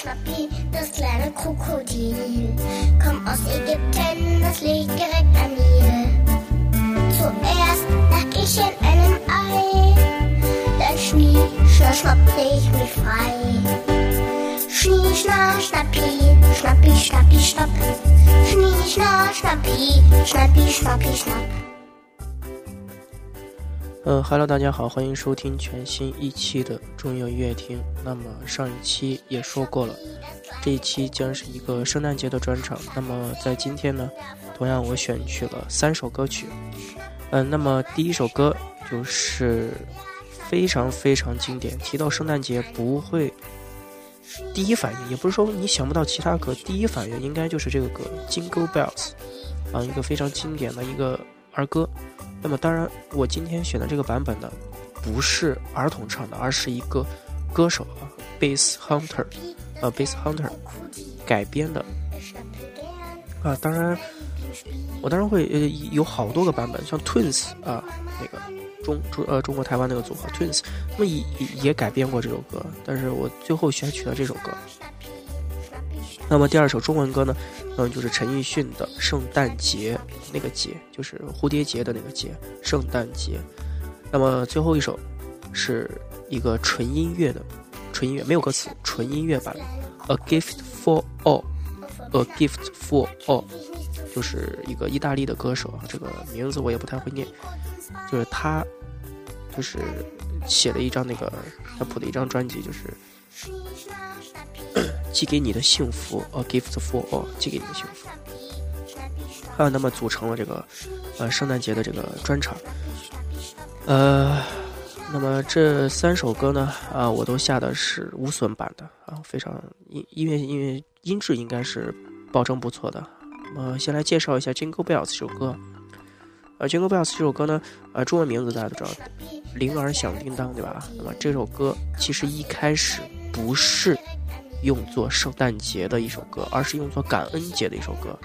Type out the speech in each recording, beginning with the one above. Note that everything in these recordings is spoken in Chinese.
Schnappi, das kleine Krokodil. Komm aus Ägypten, das liegt direkt am Nil. Zuerst lag ich in einem Ei, dann schnie, schna, schnappte ich mich frei. Schnie, schna, schnappi, schnappi, schnappi, schnapp. Schnie, schna, schnappi, schnappi, schnappi, schnapp. 呃哈喽，大家好，欢迎收听全新一期的中央音乐厅。那么上一期也说过了，这一期将是一个圣诞节的专场。那么在今天呢，同样我选取了三首歌曲。嗯，那么第一首歌就是非常非常经典，提到圣诞节不会第一反应，也不是说你想不到其他歌，第一反应应该就是这个歌《Jingle Bells》，啊，一个非常经典的一个儿歌。那么当然，我今天选的这个版本呢，不是儿童唱的，而是一个歌手啊，Bass Hunter，呃，Bass Hunter 改编的啊。当然，我当然会呃有好多个版本，像 Twins 啊，那个中中呃中国台湾那个组合 Twins，那么也也改编过这首歌，但是我最后选取了这首歌。那么第二首中文歌呢，嗯，就是陈奕迅的《圣诞节》，那个节就是蝴蝶结的那个节，圣诞节。那么最后一首是一个纯音乐的，纯音乐没有歌词，纯音乐版《A Gift for All》，《A Gift for All》就是一个意大利的歌手啊，这个名字我也不太会念，就是他就是写了一张那个他谱的一张专辑，就是。寄给你的幸福，A gift for all，寄给你的幸福。啊，那么组成了这个，呃，圣诞节的这个专场。呃，那么这三首歌呢，啊，我都下的是无损版的，啊，非常音音乐音乐音质应该是保证不错的。呃，先来介绍一下《Jingle Bells》这首歌。呃，《Jingle Bells》这首歌呢，呃，中文名字大家都知道，铃儿响叮当，对吧？那么这首歌其实一开始不是。用作圣诞节的一首歌，而是用作感恩节的一首歌。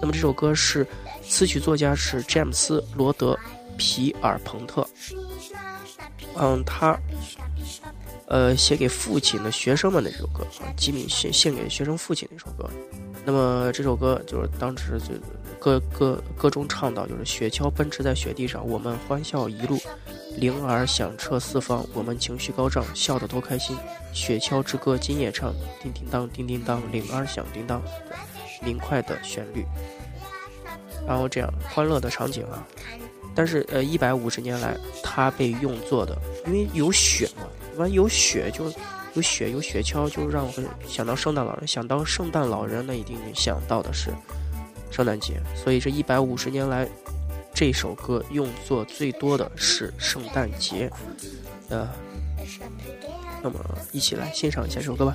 那么这首歌是词曲作家是詹姆斯·罗德·皮尔彭特。嗯，他呃写给父亲的学生们的这首歌，吉米献献给学生父亲的一首歌。那么这首歌就是当时就歌歌歌中唱到，就是雪橇奔驰在雪地上，我们欢笑一路。铃儿响彻四方，我们情绪高涨，笑得多开心。雪橇之歌今夜唱，叮叮当，叮叮当，铃儿响叮当，明快的旋律。然后这样欢乐的场景啊，但是呃，一百五十年来，它被用作的，因为有雪嘛，完有雪就有雪有雪橇，就让我想到圣诞老人，想到圣诞老人，那一定想到的是圣诞节。所以这一百五十年来。这首歌用作最多的是圣诞节，呃，那么一起来欣赏一下这首歌吧。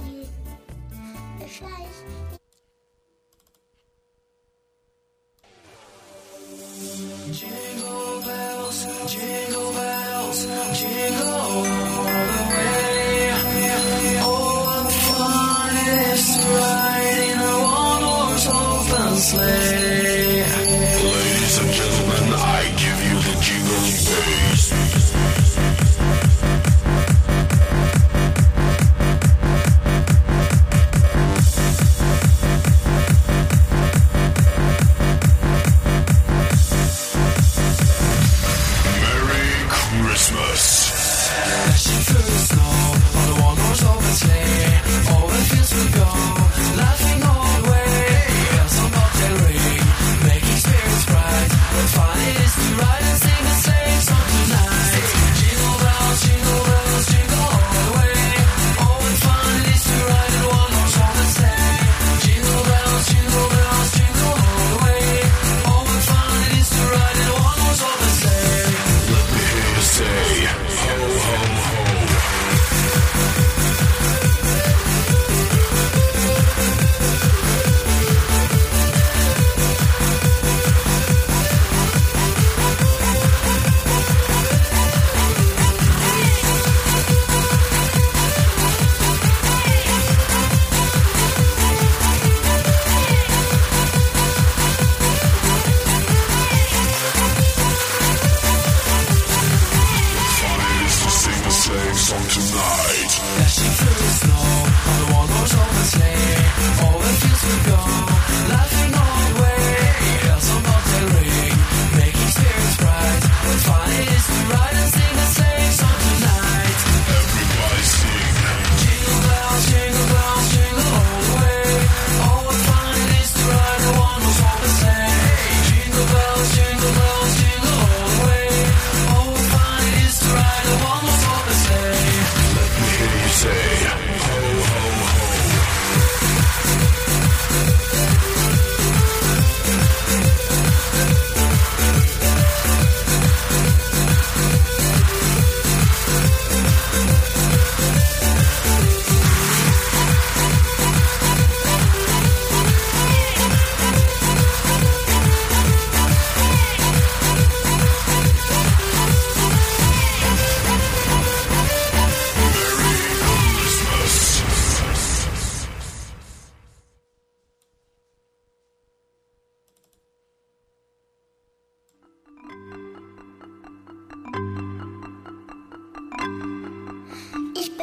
song tonight.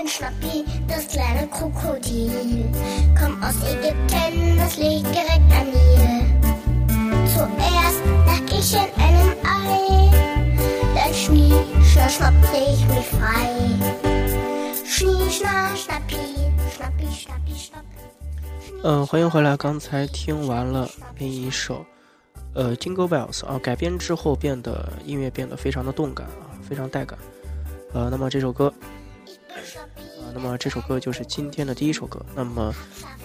Bin Schnappi, das kleine Krokodil. Komm aus Ägypten, das liegt direkt an Nil. Zuerst lag ich in einem Ei, dann schnie, schna, schnappte ich mich frei. Schnie, schna, schnappi, schnappi, schnappi, schnapp. 嗯，欢迎回来。刚才听完了那一首，呃，Jingle Bells 啊，改编之后变得音乐变得非常的动感啊，非常带感。呃，那么这首歌，那么这首歌就是今天的第一首歌。那么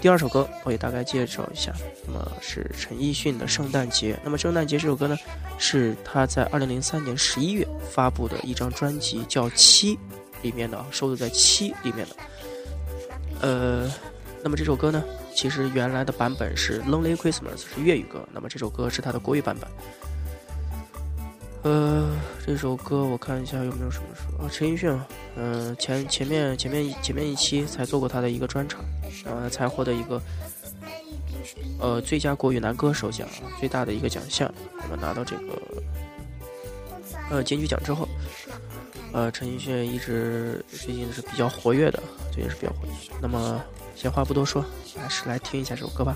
第二首歌我也大概介绍一下，那么是陈奕迅的《圣诞节》。那么《圣诞节》这首歌呢，是他在二零零三年十一月发布的一张专辑叫《七》里面的，收录在《七》里面的。呃，那么这首歌呢？其实原来的版本是《Lonely Christmas》是粤语歌，那么这首歌是他的国语版本。呃，这首歌我看一下有没有什么说啊？陈奕迅，嗯、前前面前面前面一期才做过他的一个专场，然后才获得一个呃最佳国语男歌手奖最大的一个奖项，那么拿到这个呃金曲奖之后，呃陈奕迅一直最近是比较活跃的，最近是比较活跃。那么闲话不多说，还是来听一下这首歌吧。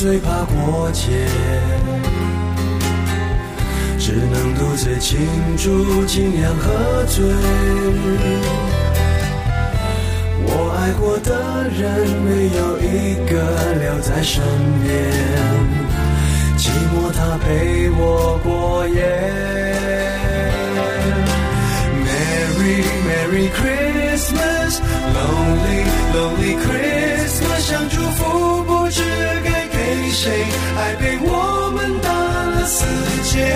最怕过节，只能独自庆祝，尽量喝醉。我爱过的人，没有一个留在身边，寂寞它陪我过夜。Merry Merry Christmas, Lonely Lonely Christmas，谁，爱被我们打了死结。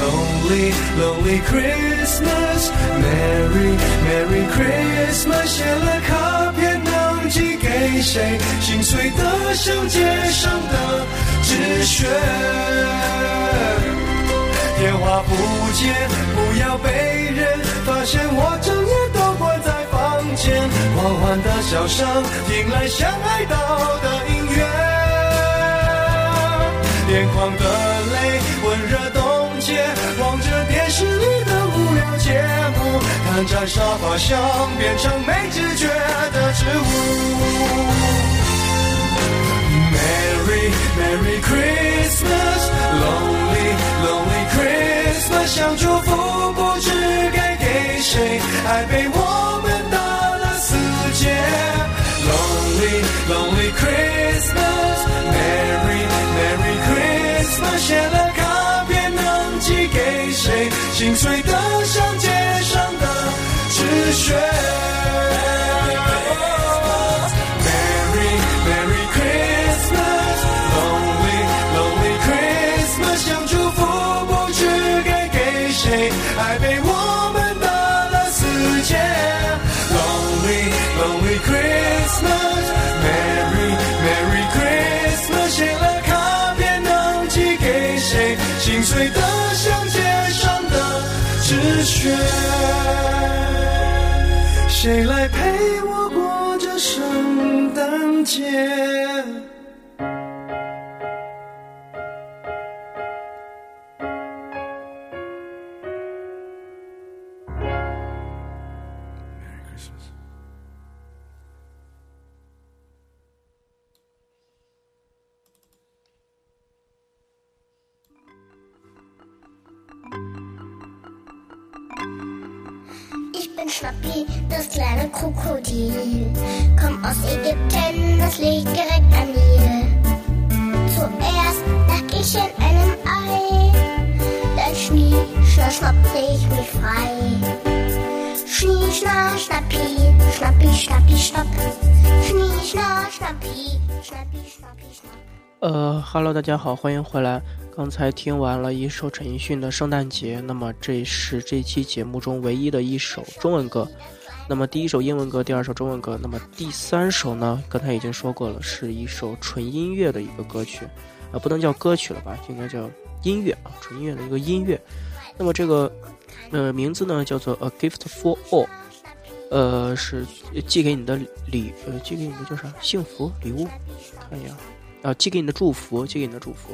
Lonely Lonely Christmas, Merry Merry Christmas，写了卡片能寄给谁？心碎的像街上的纸屑。电话不接，不要被人发现我整夜都关在房间。狂欢的笑声，迎来相爱到的音。眼眶的泪温热冻结，望着电视里的无聊节目，看着沙发像变成没知觉的植物。Merry Merry Christmas, Lonely Lonely Christmas，想祝福不知该给谁，爱被我们打了死结。Lonely Lonely Christmas。谁来陪我过这圣诞节？Krokodil. Komm aus Ägypten, das liegt direkt am Nil. Zuerst lag ich in einem Ei. Dann schnie, schna, schnappte ich mich frei. Schnie, schna, schnappi, schnappi, schnappi, schnapp. Schnie, schna, schnappi, schnappi, schnappi, schnapp. 呃哈喽，大家好，欢迎回来。刚才听完了一首陈奕迅的《圣诞节》，那么这是这期节目中唯一的一首中文歌。那么第一首英文歌，第二首中文歌，那么第三首呢？刚才已经说过了，是一首纯音乐的一个歌曲，啊，不能叫歌曲了吧，应该叫音乐啊，纯音乐的一个音乐。那么这个呃名字呢叫做《A Gift for All》，呃是寄给你的礼，呃寄给你的叫啥？幸福礼物？看一下。啊，寄给你的祝福，寄给你的祝福。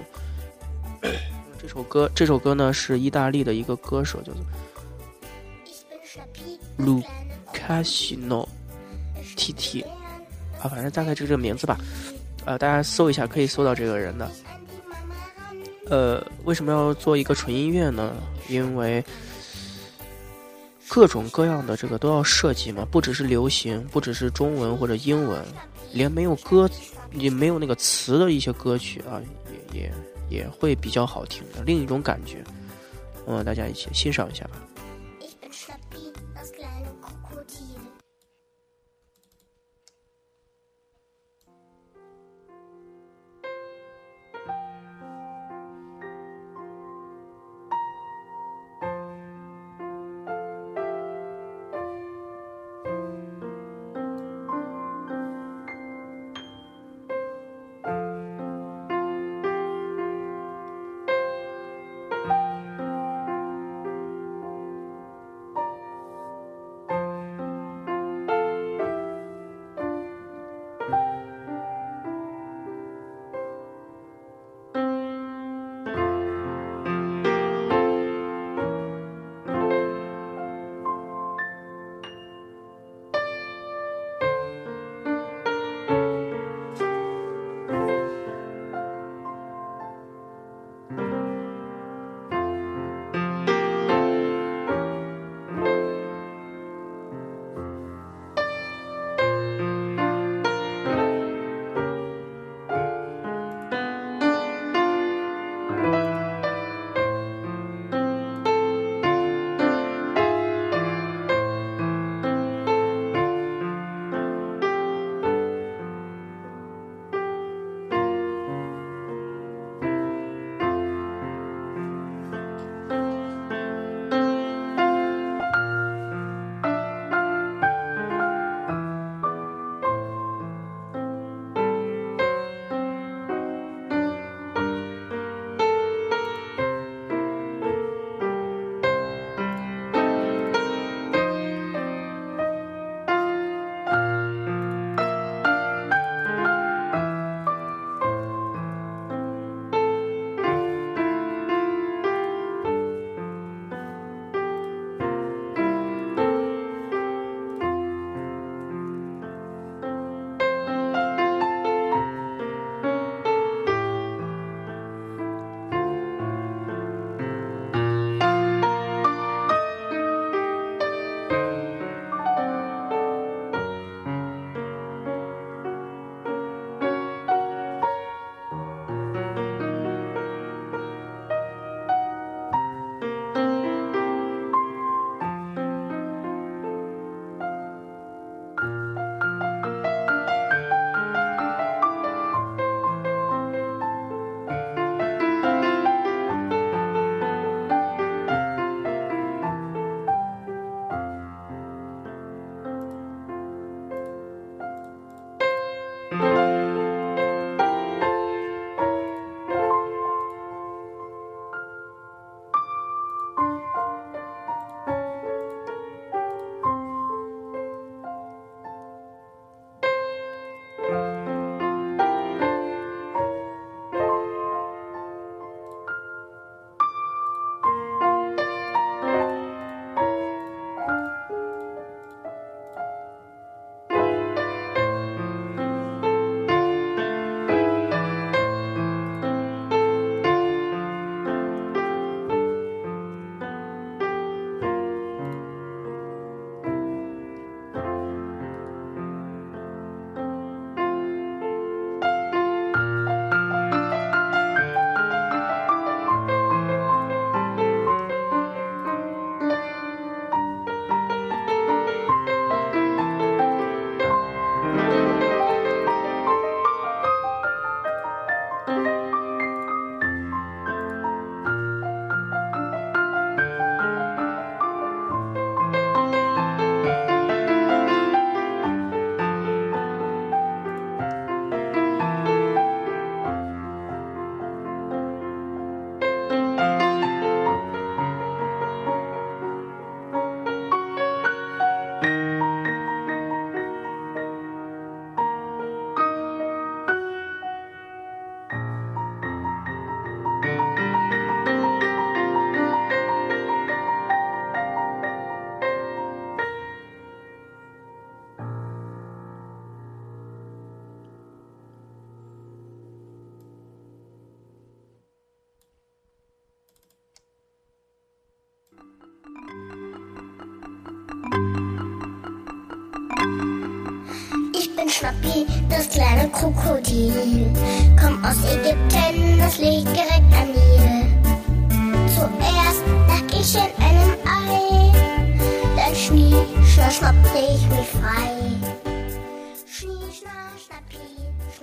这首歌，这首歌呢是意大利的一个歌手，叫做 Ich bin Schnappi, Lucasino T T 啊，反正大概就这个名字吧。呃，大家搜一下，可以搜到这个人的。呃，为什么要做一个纯音乐呢？因为各种各样的这个都要设计嘛，不只是流行，不只是中文或者英文，连没有歌也没有那个词的一些歌曲啊，也也也会比较好听的，另一种感觉。嗯，大家一起欣赏一下吧。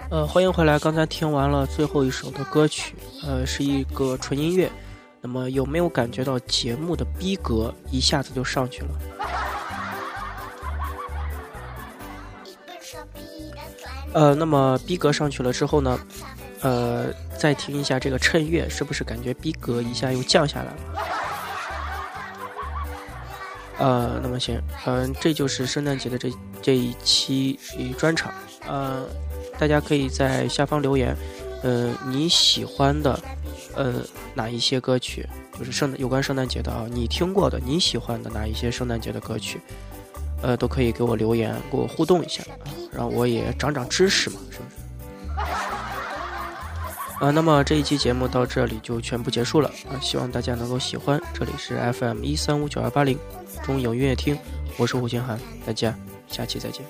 呃，欢迎回来。刚才听完了最后一首的歌曲，呃，是一个纯音乐。那么有没有感觉到节目的逼格一下子就上去了？呃，那么逼格上去了之后呢，呃，再听一下这个衬乐，是不是感觉逼格一下又降下来了？呃，那么行，嗯、这就是圣诞节的这这一期专场，呃，大家可以在下方留言，呃，你喜欢的，呃，哪一些歌曲，就是圣有关圣诞节的啊，你听过的，你喜欢的哪一些圣诞节的歌曲，呃，都可以给我留言，给我互动一下啊，让我也长长知识嘛是不是啊那么这一期节目到这里就全部结束了啊希望大家能够喜欢这里是 fm 一三五九二八零中影音乐厅我是胡金涵大家下期再见